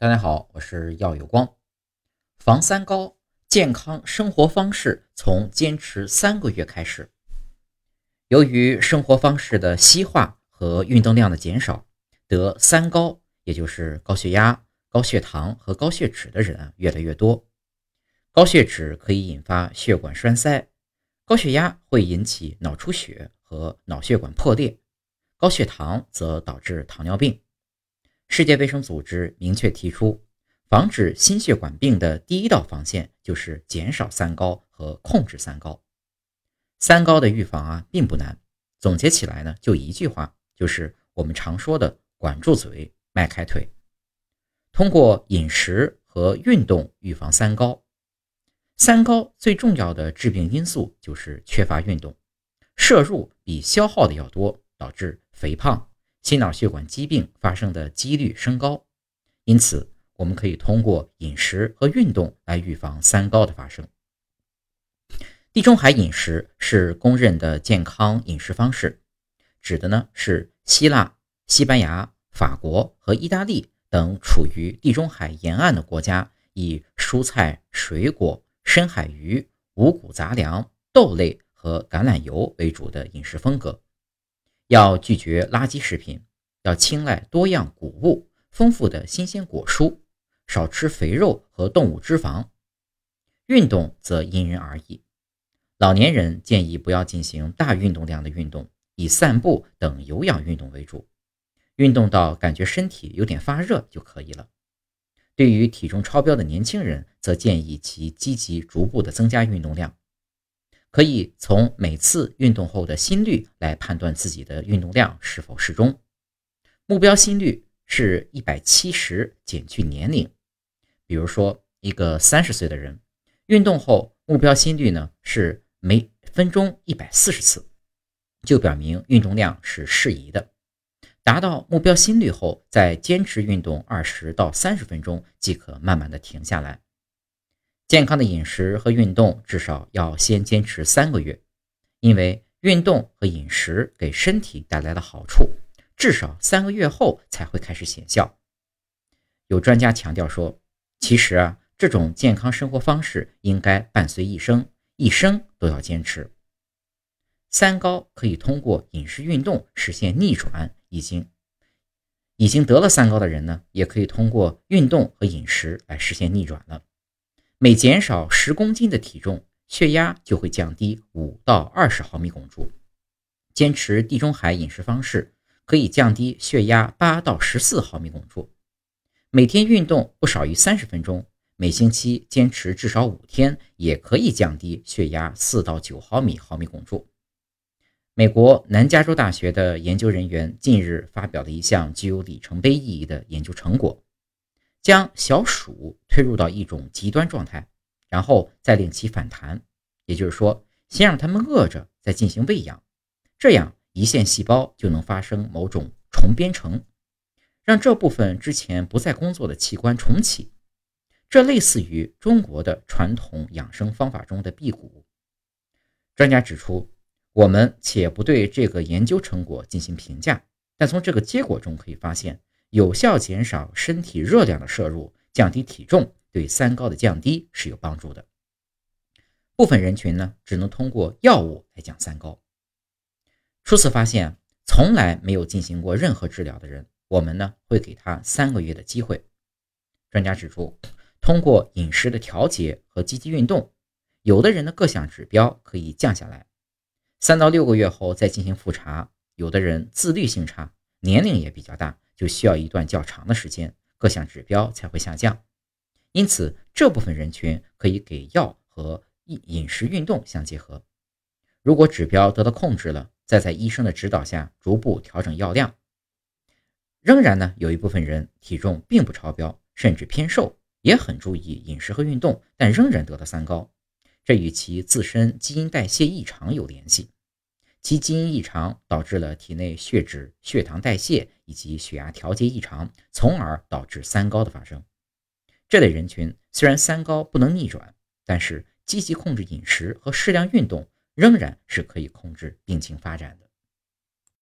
大家好，我是耀有光。防三高，健康生活方式从坚持三个月开始。由于生活方式的西化和运动量的减少，得三高，也就是高血压、高血糖和高血脂的人啊越来越多。高血脂可以引发血管栓塞，高血压会引起脑出血和脑血管破裂，高血糖则导致糖尿病。世界卫生组织明确提出，防止心血管病的第一道防线就是减少三高和控制三高。三高的预防啊，并不难。总结起来呢，就一句话，就是我们常说的“管住嘴，迈开腿”。通过饮食和运动预防三高。三高最重要的致病因素就是缺乏运动，摄入比消耗的要多，导致肥胖。心脑血管疾病发生的几率升高，因此我们可以通过饮食和运动来预防三高的发生。地中海饮食是公认的健康饮食方式，指的呢是希腊、西班牙、法国和意大利等处于地中海沿岸的国家，以蔬菜、水果、深海鱼、五谷杂粮、豆类和橄榄油为主的饮食风格。要拒绝垃圾食品，要青睐多样谷物、丰富的新鲜果蔬，少吃肥肉和动物脂肪。运动则因人而异，老年人建议不要进行大运动量的运动，以散步等有氧运动为主，运动到感觉身体有点发热就可以了。对于体重超标的年轻人，则建议其积极逐步的增加运动量。可以从每次运动后的心率来判断自己的运动量是否适中。目标心率是一百七十减去年龄，比如说一个三十岁的人，运动后目标心率呢是每分钟一百四十次，就表明运动量是适宜的。达到目标心率后，再坚持运动二十到三十分钟，即可慢慢的停下来。健康的饮食和运动至少要先坚持三个月，因为运动和饮食给身体带来的好处，至少三个月后才会开始显效。有专家强调说，其实啊，这种健康生活方式应该伴随一生，一生都要坚持。三高可以通过饮食运动实现逆转，已经已经得了三高的人呢，也可以通过运动和饮食来实现逆转了。每减少十公斤的体重，血压就会降低五到二十毫米汞柱。坚持地中海饮食方式，可以降低血压八到十四毫米汞柱。每天运动不少于三十分钟，每星期坚持至少五天，也可以降低血压四到九毫米毫米汞柱。美国南加州大学的研究人员近日发表了一项具有里程碑意义的研究成果。将小鼠推入到一种极端状态，然后再令其反弹，也就是说，先让它们饿着，再进行喂养，这样胰腺细胞就能发生某种重编程，让这部分之前不再工作的器官重启。这类似于中国的传统养生方法中的辟谷。专家指出，我们且不对这个研究成果进行评价，但从这个结果中可以发现。有效减少身体热量的摄入，降低体重，对三高的降低是有帮助的。部分人群呢，只能通过药物来降三高。初次发现从来没有进行过任何治疗的人，我们呢会给他三个月的机会。专家指出，通过饮食的调节和积极运动，有的人的各项指标可以降下来。三到六个月后再进行复查，有的人自律性差，年龄也比较大。就需要一段较长的时间，各项指标才会下降。因此，这部分人群可以给药和饮饮食运动相结合。如果指标得到控制了，再在医生的指导下逐步调整药量。仍然呢，有一部分人体重并不超标，甚至偏瘦，也很注意饮食和运动，但仍然得了三高。这与其自身基因代谢异常有联系。其基因异常导致了体内血脂、血糖代谢以及血压调节异常，从而导致三高的发生。这类人群虽然三高不能逆转，但是积极控制饮食和适量运动，仍然是可以控制病情发展的。